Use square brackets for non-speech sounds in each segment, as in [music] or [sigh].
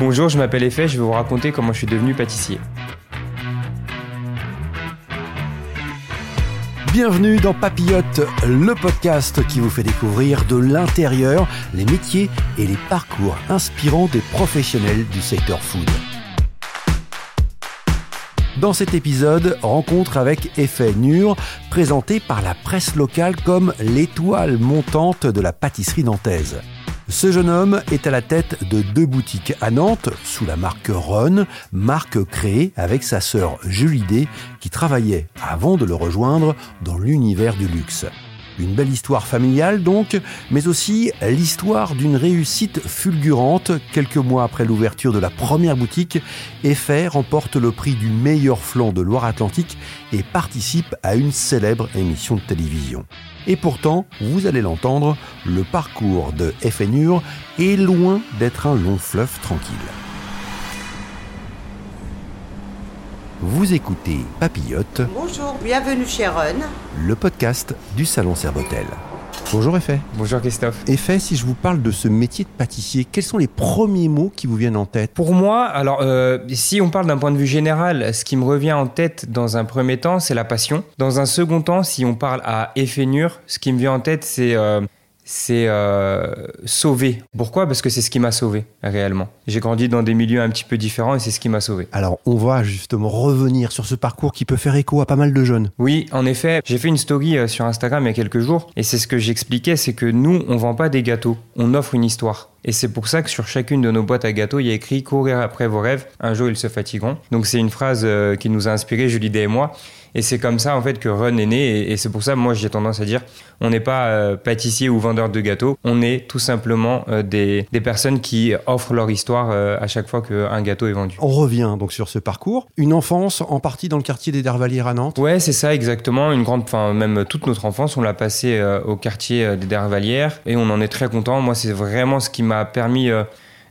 Bonjour, je m'appelle Effet, je vais vous raconter comment je suis devenu pâtissier. Bienvenue dans Papillote, le podcast qui vous fait découvrir de l'intérieur les métiers et les parcours inspirants des professionnels du secteur food. Dans cet épisode, rencontre avec Effet Nur, présenté par la presse locale comme l'étoile montante de la pâtisserie nantaise. Ce jeune homme est à la tête de deux boutiques à Nantes, sous la marque Ron, marque créée avec sa sœur Julie D, qui travaillait, avant de le rejoindre, dans l'univers du luxe. Une belle histoire familiale donc, mais aussi l'histoire d'une réussite fulgurante. Quelques mois après l'ouverture de la première boutique, Effet remporte le prix du meilleur flanc de Loire-Atlantique et participe à une célèbre émission de télévision. Et pourtant, vous allez l'entendre, le parcours de FNUR est loin d'être un long fleuve tranquille. Vous écoutez Papillote. Bonjour, bienvenue chez Run. Le podcast du Salon Servotel. Bonjour Effet. Bonjour Christophe. Effet, si je vous parle de ce métier de pâtissier, quels sont les premiers mots qui vous viennent en tête? Pour moi, alors euh, si on parle d'un point de vue général, ce qui me revient en tête dans un premier temps, c'est la passion. Dans un second temps, si on parle à effet ce qui me vient en tête, c'est euh, c'est euh, sauver. Pourquoi? Parce que c'est ce qui m'a sauvé réellement. J'ai grandi dans des milieux un petit peu différents et c'est ce qui m'a sauvé. Alors on va justement revenir sur ce parcours qui peut faire écho à pas mal de jeunes. Oui, en effet, j'ai fait une story euh, sur Instagram il y a quelques jours et c'est ce que j'expliquais, c'est que nous, on vend pas des gâteaux, on offre une histoire. Et c'est pour ça que sur chacune de nos boîtes à gâteaux, il y a écrit courir après vos rêves, un jour ils se fatigueront. Donc c'est une phrase euh, qui nous a inspiré Julie Day et moi. Et c'est comme ça en fait que Run est né. Et, c'est pour ça, moi, j'ai tendance à dire, on n'est pas euh, pâtissier ou vendeur de gâteaux. On est tout simplement euh, des, des, personnes qui offrent leur histoire euh, à chaque fois qu'un gâteau est vendu. On revient donc sur ce parcours. Une enfance en partie dans le quartier des Dervalières à Nantes. Ouais, c'est ça exactement. Une grande, enfin même toute notre enfance, on l'a passé au quartier des Dervalières et on en est très content. Moi, c'est vraiment ce qui m'a permis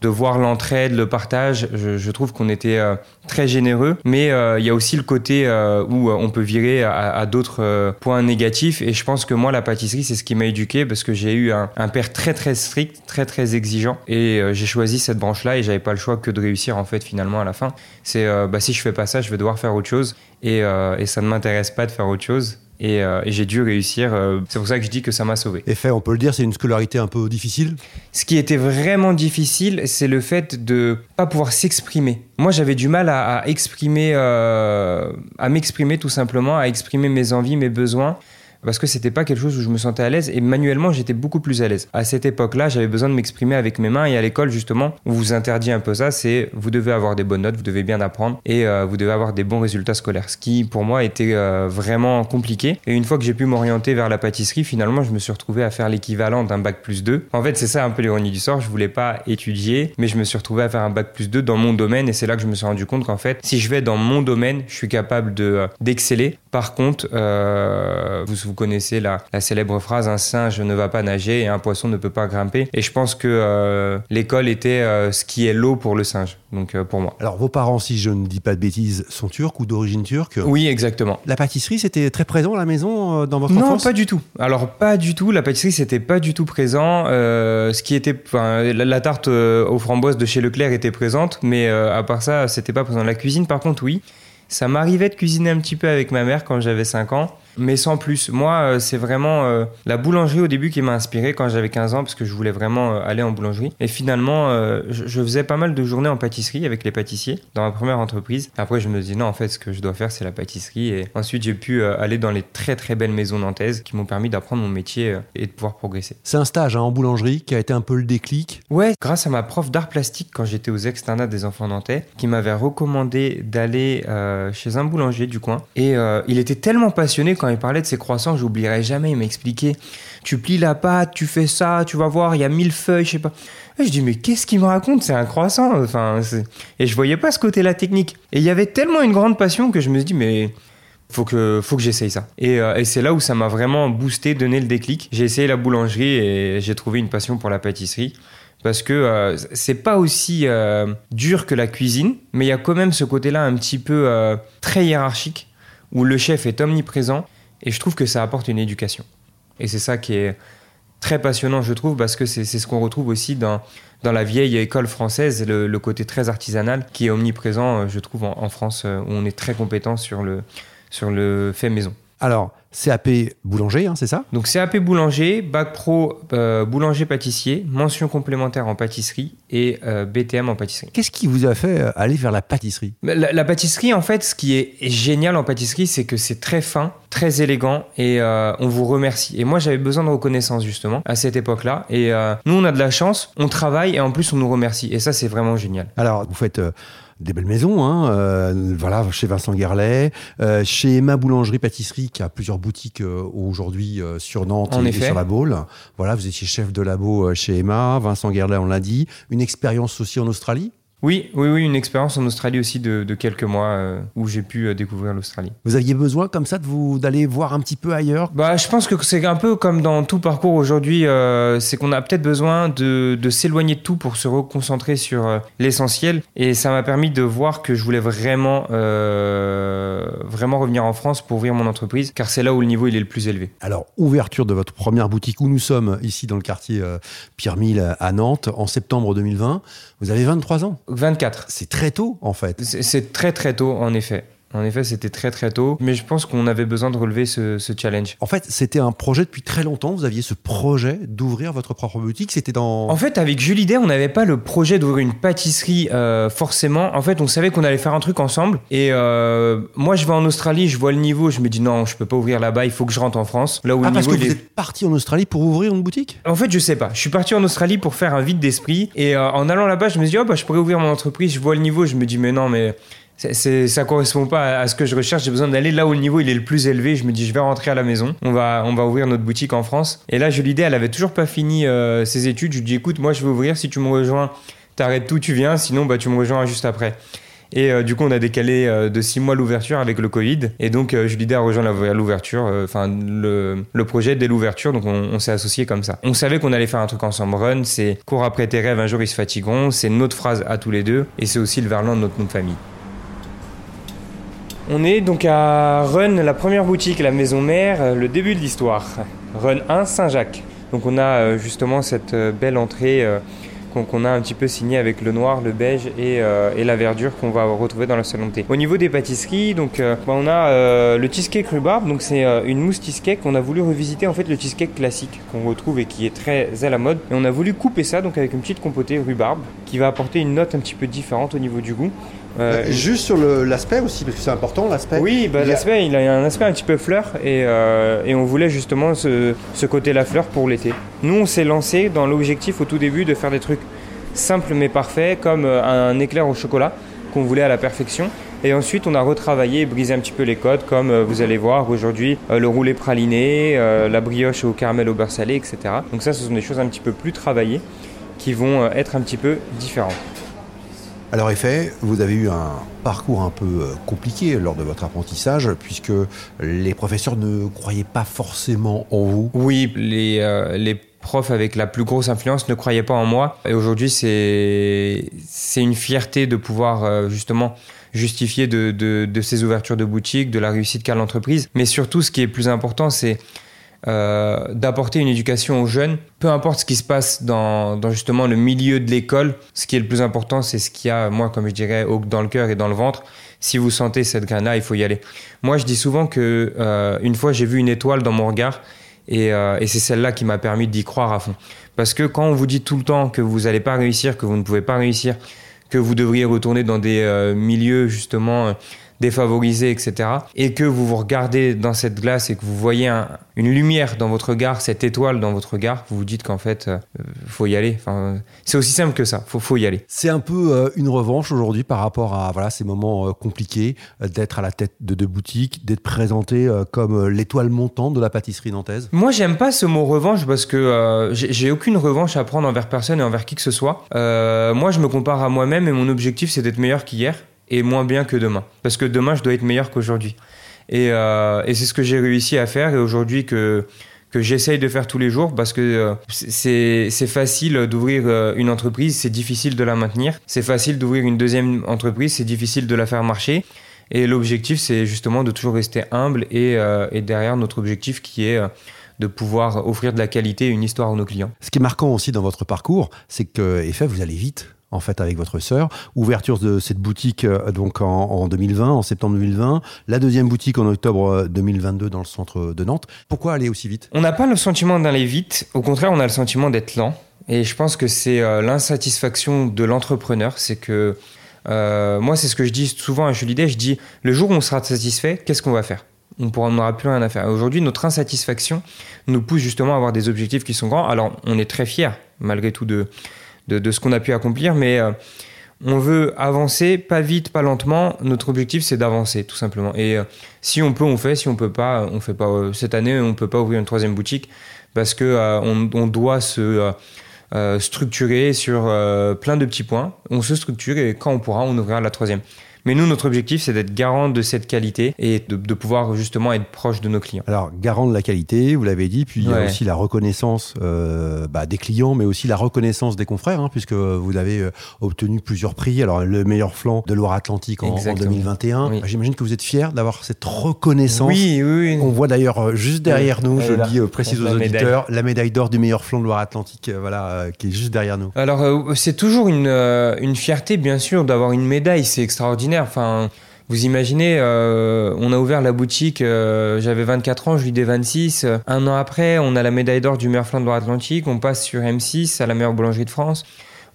de voir l'entraide, le partage. Je, trouve qu'on était euh, très généreux, mais euh, il y a aussi le côté euh, où on peut virer à, d'autres points négatifs. Et je pense que moi, la pâtisserie, c'est ce qui m'a éduqué parce que j'ai eu un, père très très strict, très très exigeant, et j'ai choisi cette branche-là et j'avais pas le choix que de réussir en fait finalement à la fin. C'est bah si je fais pas ça, je vais devoir faire autre chose et, et ça ne m'intéresse pas de faire autre chose. Euh, et, j'ai dû réussir. Euh, c'est pour ça que je dis que ça m'a sauvé. Et fait, on peut le dire, c'est une scolarité un peu difficile? Ce qui était vraiment difficile, c'est le fait de pas pouvoir s'exprimer. Moi, j'avais du mal à, exprimer, euh, à m'exprimer tout simplement, à exprimer mes envies, mes besoins parce que c'était pas quelque chose où je me sentais à l'aise et manuellement j'étais beaucoup plus à l'aise. À cette époque-là, j'avais besoin de m'exprimer avec mes mains et à l'école justement, on vous interdit un peu ça, c'est vous devez avoir des bonnes notes, vous devez bien apprendre et euh, vous devez avoir des bons résultats scolaires, ce qui pour moi était euh, vraiment compliqué. Et une fois que j'ai pu m'orienter vers la pâtisserie, finalement, je me suis retrouvé à faire l'équivalent d'un bac plus 2. En fait, c'est ça un peu l'ironie du sort, je voulais pas étudier, mais je me suis retrouvé à faire un bac plus 2 dans mon domaine et c'est là que je me suis rendu compte qu'en fait, si je vais dans mon domaine, je suis capable de euh, d'exceller. Par contre, vous, vous connaissez la, célèbre phrase un singe ne va pas nager et un poisson ne peut pas grimper. Et je pense que euh, l'école était euh, ce qui est l'eau pour le singe, donc euh, pour moi. Alors vos parents, si je ne dis pas de bêtises, sont turcs ou d'origine turque? Oui, exactement. La pâtisserie, c'était très présent à la maison dans votre enfance? Non, pas du tout. Alors pas du tout. La pâtisserie, c'était pas du tout présent. ce qui était, la, la, tarte aux framboises de chez Leclerc était présente, mais à part ça, c'était pas présent. La cuisine, par contre, oui. Ça m'arrivait de cuisiner un petit peu avec ma mère quand j'avais 5 ans mais sans plus. Moi, euh, c'est vraiment euh, la boulangerie au début qui m'a inspiré quand j'avais 15 ans parce que je voulais vraiment euh, aller en boulangerie. Et finalement, je, faisais pas mal de journées en pâtisserie avec les pâtissiers dans ma première entreprise. Après, je me dis non, en fait, ce que je dois faire, c'est la pâtisserie. Et ensuite, j'ai pu aller dans les très très belles maisons nantaises qui m'ont permis d'apprendre mon métier et de pouvoir progresser. C'est un stage hein, en boulangerie qui a été un peu le déclic Ouais, grâce à ma prof d'art plastique quand j'étais aux externats des enfants nantais, qui m'avait recommandé d'aller chez un boulanger du coin. Et il était tellement passionné quand il parlait de ses croissants, j'oublierai jamais, il m'expliquait, tu plies la pâte, tu fais ça, tu vas voir, il y a mille feuilles, je sais pas. Je dis, mais qu'est-ce qu'il me raconte? C'est un croissant. Enfin, et je voyais pas ce côté-là technique. Et il y avait tellement une grande passion que je me suis dit, mais faut que, faut que j'essaye ça. Et, euh, et c'est là où ça m'a vraiment boosté, donné le déclic. J'ai essayé la boulangerie et j'ai trouvé une passion pour la pâtisserie. Parce que euh, c'est pas aussi euh, dur que la cuisine, mais il y a quand même ce côté-là un petit peu très hiérarchique, où le chef est omniprésent et je trouve que ça apporte une éducation. Et c'est ça qui est, très passionnant, je trouve, parce que c'est ce qu'on retrouve aussi dans, dans la vieille école française, le, côté très artisanal qui est omniprésent, euh, je trouve, en, France, euh, où on est très compétent sur le, sur le fait maison. Alors, CAP boulanger, hein, c'est ça? Donc CAP boulanger, bac pro euh, boulanger pâtissier, mention complémentaire en pâtisserie et euh, BTM en pâtisserie. Qu'est-ce qui vous a fait euh, aller vers la pâtisserie? La, pâtisserie, en fait, ce qui est génial en pâtisserie, c'est que c'est très fin, très élégant et on vous remercie. Et moi, j'avais besoin de reconnaissance justement à cette époque-là. Et nous, on a de la chance, on travaille et en plus, on nous remercie. Et ça, c'est vraiment génial. Alors, vous faites des belles maisons, hein, euh, voilà, chez Vincent Guerlet, euh, chez Emma Boulangerie Pâtisserie qui a plusieurs boutiques euh, aujourd'hui sur Nantes et, sur la Baule. Voilà, vous étiez chef de labo chez Emma, Vincent Guerlet, on l'a dit. Une expérience aussi en Australie? Oui, oui, oui, une expérience en Australie aussi de, quelques mois euh, où j'ai pu euh, découvrir l'Australie. Vous aviez besoin comme ça de vous d'aller voir un petit peu ailleurs? Bah, je pense que c'est un peu comme dans tout parcours aujourd'hui, euh, c'est qu'on a peut-être besoin de, de s'éloigner de tout pour se reconcentrer sur l'essentiel. Et ça m'a permis de voir que je voulais vraiment, vraiment revenir en France pour ouvrir mon entreprise, car c'est là où le niveau il est le plus élevé. Alors, ouverture de votre première boutique où nous sommes ici dans le quartier Pierre Mille à Nantes en septembre 2020. Vous avez 23 ans? 24. C'est très tôt, en fait. C'est très très tôt, en effet. En effet, c'était très très tôt, mais je pense qu'on avait besoin de relever ce, challenge. En fait, c'était un projet depuis très longtemps. Vous aviez ce projet d'ouvrir votre propre boutique. C'était dans. En fait, avec Julie Day, on n'avait pas le projet d'ouvrir une pâtisserie euh, forcément. En fait, on savait qu'on allait faire un truc ensemble. Et euh, moi, je vais en Australie, je vois le niveau, je me dis non, je peux pas ouvrir là-bas. Il faut que je rentre en France. Là où ah, parce que vous êtes parti en Australie pour ouvrir une boutique? En fait, je sais pas. Je suis parti en Australie pour faire un vide d'esprit. Et euh, en allant là-bas, je me dis oh bah je pourrais ouvrir mon entreprise. Je vois le niveau, je me dis mais non mais c'est, ça correspond pas à ce que je recherche. J'ai besoin d'aller là où le niveau il est le plus élevé. Je me dis, je vais rentrer à la maison. On va, on va ouvrir notre boutique en France. Et là, l'idée elle avait toujours pas fini euh, ses études. Je lui dis, écoute, moi, je vais ouvrir. Si tu me rejoins, t'arrêtes tout, tu viens. Sinon, bah, tu me rejoins juste après. Et euh, du coup, on a décalé euh, de six mois l'ouverture avec le Covid. Et donc, euh, Julie a rejoint l'ouverture, enfin le, projet dès l'ouverture. Donc, on, s'est associés comme ça. On savait qu'on allait faire un truc ensemble. Run, c'est cours après tes rêves, un jour ils se fatigueront. C'est notre phrase à tous les deux. Et c'est aussi le verlan de notre nom famille. On est donc à Run, la première boutique, la maison mère, euh, le début de l'histoire. Run 1, Saint-Jacques. Donc on a euh, justement cette euh, belle entrée qu'on a un petit peu signée avec le noir, le beige et, la verdure qu'on va retrouver dans la salon thé. Au niveau des pâtisseries, donc bah, on a le cheesecake rhubarbe, donc c'est une mousse cheesecake. On a voulu revisiter en fait le cheesecake classique qu'on retrouve et qui est très à la mode. Et on a voulu couper ça avec une petite compotée rhubarbe qui va apporter une note un petit peu différente au niveau du goût. Euh, juste sur l'aspect aussi, parce que c'est important l'aspect. Oui, bah, l'aspect, il a un aspect un petit peu fleur et, euh, et on voulait justement ce, ce côté la fleur pour l'été. Nous, on s'est lancé dans l'objectif au tout début de faire des trucs simples mais parfaits, comme euh, un éclair au chocolat qu'on voulait à la perfection. Et ensuite, on a retravaillé et brisé un petit peu les codes, comme vous allez voir aujourd'hui, le roulé praliné, la brioche au caramel au beurre salé, etc. Donc ça, ce sont des choses un petit peu plus travaillées qui vont être un petit peu différentes. Alors effet, vous avez eu un parcours un peu euh, compliqué lors de votre apprentissage, puisque les professeurs ne croyaient pas forcément en vous. Oui, les, euh, les profs avec la plus grosse influence ne croyaient pas en moi. Et aujourd'hui, c'est une fierté de pouvoir euh, justement justifier de, de, de, ces ouvertures de boutique, de la réussite qu'a l'entreprise. Mais surtout, ce qui est plus important, c'est euh, d'apporter une éducation aux jeunes, peu importe ce qui se passe dans, justement le milieu de l'école. Ce qui est le plus important, c'est ce qu'il y a, moi, comme je dirais, dans le cœur et dans le ventre. Si vous sentez cette graine-là, il faut y aller. Moi, je dis souvent que euh, une fois, j'ai vu une étoile dans mon regard. Euh, et c'est celle-là qui m'a permis d'y croire à fond. Parce que quand on vous dit tout le temps que vous n'allez pas réussir, que vous ne pouvez pas réussir, que vous devriez retourner dans des milieux justement défavorisé, etc. Et que vous vous regardez dans cette glace et que vous voyez une lumière dans votre regard, cette étoile dans votre regard, vous vous dites qu'en fait, il euh, faut y aller. Enfin, c'est aussi simple que ça, faut, faut y aller. C'est un peu euh, une revanche aujourd'hui par rapport à voilà, ces moments euh, compliqués, d'être à la tête de deux boutiques, d'être présenté comme l'étoile montante de la pâtisserie nantaise? Moi, j'aime pas ce mot revanche parce que j'ai aucune revanche à prendre envers personne et envers qui que ce soit. moi, je me compare à moi-même et mon objectif, c'est d'être meilleur qu'hier et moins bien que demain. Parce que demain, je dois être meilleur qu'aujourd'hui. Et, euh, et c'est ce que j'ai réussi à faire et aujourd'hui que, que j'essaye de faire tous les jours parce que euh, c'est, c'est facile d'ouvrir euh, une entreprise, c'est difficile de la maintenir. C'est facile d'ouvrir une deuxième entreprise, c'est difficile de la faire marcher. Et l'objectif, c'est justement de toujours rester humble et, et derrière notre objectif qui est de pouvoir offrir de la qualité et une histoire à nos clients. Ce qui est marquant aussi dans votre parcours, c'est que, effet, vous allez vite en fait avec votre sœur. Ouverture de cette boutique euh, donc en, 2020, en septembre 2020. La deuxième boutique en octobre 2022 euh, dans le centre de Nantes. Pourquoi aller aussi vite? On n'a pas le sentiment d'aller vite. Au contraire, on a le sentiment d'être lent. Et je pense que c'est euh, l'insatisfaction de l'entrepreneur. C'est que moi, c'est ce que je dis souvent à Julie Je dis le jour où on sera satisfait, qu'est-ce qu'on va faire? On n'aura plus rien à faire. Aujourd'hui, notre insatisfaction nous pousse justement à avoir des objectifs qui sont grands. Alors, on est très fiers, malgré tout, de, de, ce qu'on a pu accomplir, mais euh, on veut avancer, pas vite, pas lentement. Notre objectif, c'est d'avancer, tout simplement. Et euh, si on peut, on fait. Si on peut pas, on fait pas. Euh, cette année, on peut pas ouvrir une troisième boutique parce que on, doit se structurer sur plein de petits points. On se structure et quand on pourra, on ouvrira la troisième. Mais nous, notre objectif, c'est d'être garant de cette qualité et de, pouvoir justement être proche de nos clients. Alors, garant de la qualité, vous l'avez dit, puis il y a aussi la reconnaissance euh, bah, des clients, mais aussi la reconnaissance des confrères, hein, puisque vous avez euh, obtenu plusieurs prix. Alors, le meilleur flanc de Loire-Atlantique en, 2021. J'imagine que vous êtes fier d'avoir cette reconnaissance. Oui, oui. On voit d'ailleurs euh, juste derrière nous, je le dis, précise aux auditeurs, la médaille d'or du meilleur flanc de Loire-Atlantique, voilà, qui est juste derrière nous. Alors, c'est toujours une, une fierté, bien sûr, d'avoir une médaille. C'est extraordinaire. Enfin, vous imaginez, euh, on a ouvert la boutique, euh, j'avais 24 ans, je lui des 26. Un an après, on a la médaille d'or du meilleur flanc de l'Atlantique, on passe sur M6 à la meilleure boulangerie de France.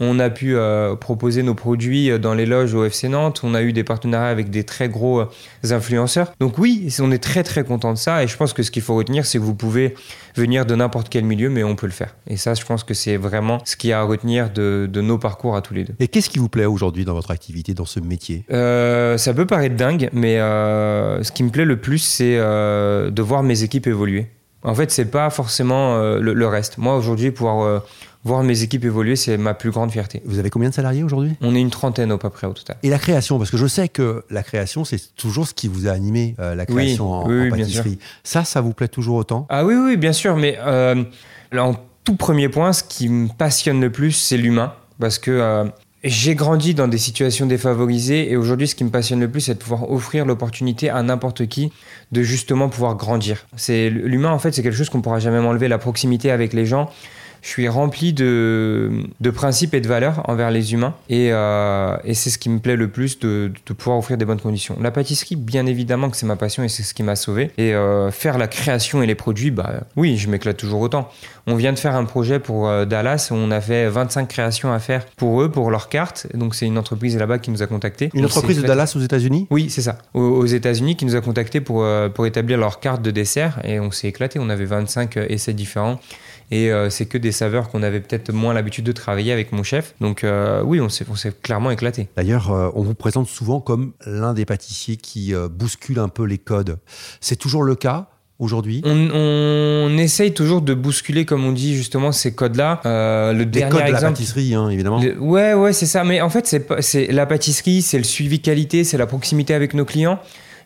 On a pu euh, proposer nos produits dans les loges au FC Nantes. On a eu des partenariats avec des très gros influenceurs. Donc oui, on est très très content de ça. Et je pense que ce qu'il faut retenir, c'est que vous pouvez venir de n'importe quel milieu, mais on peut le faire. Et ça, je pense que c'est vraiment ce qu'il y a à retenir de, nos parcours à tous les deux. Et qu'est-ce qui vous plaît aujourd'hui dans votre activité, dans ce métier? Euh, Ça peut paraître dingue, mais euh, ce qui me plaît le plus, c'est euh, de voir mes équipes évoluer. En fait, c'est pas forcément le, reste. Moi, aujourd'hui, pouvoir voir mes équipes évoluer, c'est ma plus grande fierté. Vous avez combien de salariés aujourd'hui? On est une trentaine au peu près au total. Et la création, parce que je sais que la création, c'est toujours ce qui vous a animé, euh, la création en, pâtisserie. Ça, ça vous plaît toujours autant? Ah oui, oui, bien sûr. Mais euh, en tout premier point, ce qui me passionne le plus, c'est l'humain. Parce que euh, j'ai grandi dans des situations défavorisées et aujourd'hui, ce qui me passionne le plus, c'est de pouvoir offrir l'opportunité à n'importe qui de justement pouvoir grandir. C'est l'humain, en fait, c'est quelque chose qu'on pourra jamais m'enlever. La proximité avec les gens je suis rempli de, de, principes et de valeurs envers les humains. Et, euh, et c'est ce qui me plaît le plus de, de, pouvoir offrir des bonnes conditions. La pâtisserie, bien évidemment que c'est ma passion et c'est ce qui m'a sauvé. Et euh, faire la création et les produits, bah oui, je m'éclate toujours autant. On vient de faire un projet pour euh, Dallas où on a fait 25 créations à faire pour eux, pour leur carte. Donc c'est une entreprise là-bas qui nous a contactés. Une entreprise de Dallas aux États-Unis? Oui, c'est ça. Aux, États-Unis qui nous a contactés pour, pour établir leur carte de dessert. Et on s'est éclaté. On avait 25 essais différents. Et euh, c'est que des saveurs qu'on avait peut-être moins l'habitude de travailler avec mon chef. Donc euh, oui, on s'est, clairement éclaté. D'ailleurs, euh, on vous présente souvent comme l'un des pâtissiers qui bouscule un peu les codes. C'est toujours le cas aujourd'hui? On, essaye toujours de bousculer, comme on dit justement, ces codes-là. Euh, le dernier codes de la pâtisserie, hein, évidemment. ouais, ouais, c'est ça. Mais en fait, c'est la pâtisserie, c'est le suivi qualité, c'est la proximité avec nos clients.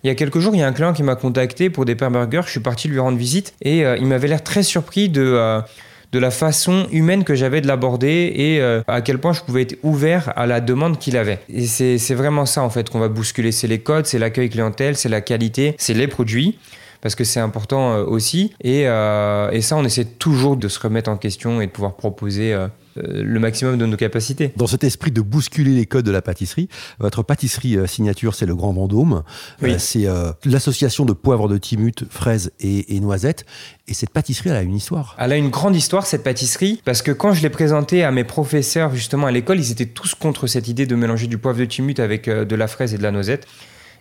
Il y a quelques jours, il y a un client qui m'a contacté pour des pains burgers. Je suis parti lui rendre visite et euh, il m'avait l'air très surpris de euh, de la façon humaine que j'avais de l'aborder et euh, à quel point je pouvais être ouvert à la demande qu'il avait. Et c'est vraiment ça en fait qu'on va bousculer. C'est les codes, c'est l'accueil clientèle, c'est la qualité, c'est les produits parce que c'est important aussi. Et, et, ça, on essaie toujours de se remettre en question et de pouvoir proposer euh, le maximum de nos capacités. Dans cet esprit de bousculer les codes de la pâtisserie, votre pâtisserie euh, signature, c'est le Grand Vendôme. Euh, c'est l'association de poivre de Timut, fraises et, noisettes. Et cette pâtisserie, elle a une histoire. Elle a une grande histoire, cette pâtisserie, parce que quand je l'ai présentée à mes professeurs, justement, à l'école, ils étaient tous contre cette idée de mélanger du poivre de Timut avec de la fraise et de la noisette.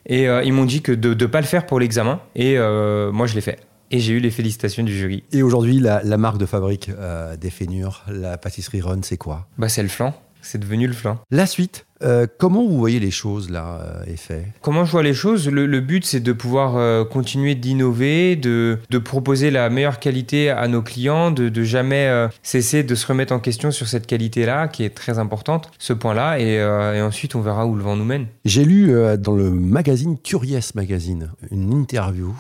Et ils m'ont dit que de ne pas le faire pour l'examen. Et moi, je l'ai fait. Et j'ai eu les félicitations du jury. Et aujourd'hui, la, marque de fabrique euh, des Fénures, la pâtisserie Run, c'est quoi? Bah, c'est le flan. C'est devenu le flan. La suite, euh, comment vous voyez les choses là, euh, Effet? Comment je vois les choses le, but, c'est de pouvoir continuer d'innover, de, de, proposer la meilleure qualité à nos clients, de, de jamais cesser de se remettre en question sur cette qualité-là, qui est très importante, ce point-là, et, et, ensuite on verra où le vent nous mène. J'ai lu dans le magazine Curious Magazine une interview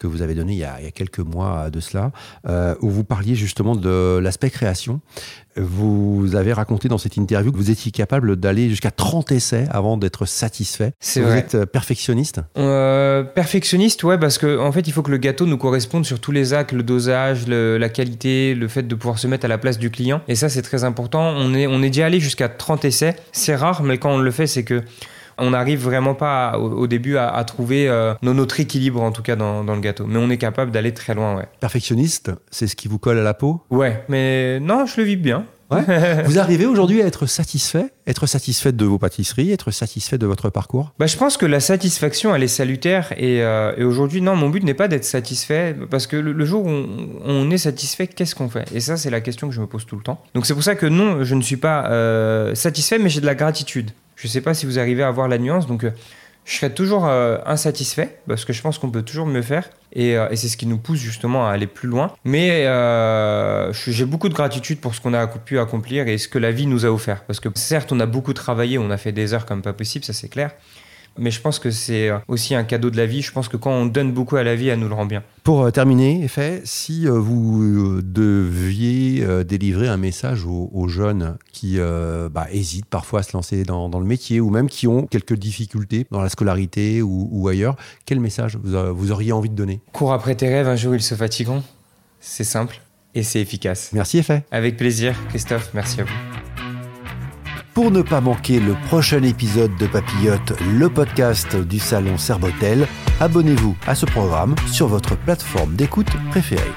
que vous avez donné il y a, quelques mois de cela, euh, où vous parliez justement de l'aspect création. Vous avez raconté dans cette interview que vous étiez capable d'aller jusqu'à 30 essais avant d'être satisfait. C'est vous vrai. êtes perfectionniste? Euh, Perfectionniste, ouais, parce qu'en en fait, il faut que le gâteau nous corresponde sur tous les actes, le dosage, le, la qualité, le fait de pouvoir se mettre à la place du client. Et ça, c'est très important. On est, on est déjà allé jusqu'à 30 essais. C'est rare, mais quand on le fait, c'est que on n'arrive vraiment pas au, début à, trouver euh, notre équilibre en tout cas dans, le gâteau. Mais on est capable d'aller très loin, ouais. Perfectionniste, c'est ce qui vous colle à la peau? Ouais, mais non, je le vis bien. [laughs] vous arrivez aujourd'hui à être satisfait? Être satisfait de vos pâtisseries Être satisfait de votre parcours? Bah, Je pense que la satisfaction, elle est salutaire. Et, euh, aujourd'hui, non, mon but n'est pas d'être satisfait. Parce que le, jour où on, est satisfait, qu'est-ce qu'on fait? Et ça, c'est la question que je me pose tout le temps. Donc c'est pour ça que non, je ne suis pas euh, satisfait, mais j'ai de la gratitude. Je ne sais pas si vous arrivez à voir la nuance. Donc, euh, je serai toujours euh, insatisfait parce que je pense qu'on peut toujours mieux faire euh, et, c'est ce qui nous pousse justement à aller plus loin. Mais j'ai beaucoup de gratitude pour ce qu'on a pu accomplir et ce que la vie nous a offert. Parce que certes, on a beaucoup travaillé, on a fait des heures comme pas possible, ça c'est clair mais je pense que c'est aussi un cadeau de la vie. Je pense que quand on donne beaucoup à la vie, elle nous le rend bien. Pour euh, terminer, Effet, si euh, vous euh, deviez délivrer un message aux, jeunes qui bah, hésitent parfois à se lancer dans, le métier ou même qui ont quelques difficultés dans la scolarité ou, ailleurs, quel message vous, auriez envie de donner? Cours après tes rêves, un jour ils se fatigueront. C'est simple et c'est efficace. Merci, Effet. Avec plaisir, Christophe. Merci à vous. Pour ne pas manquer le prochain épisode de Papillote, le podcast du salon Serbotel, abonnez-vous à ce programme sur votre plateforme d'écoute préférée.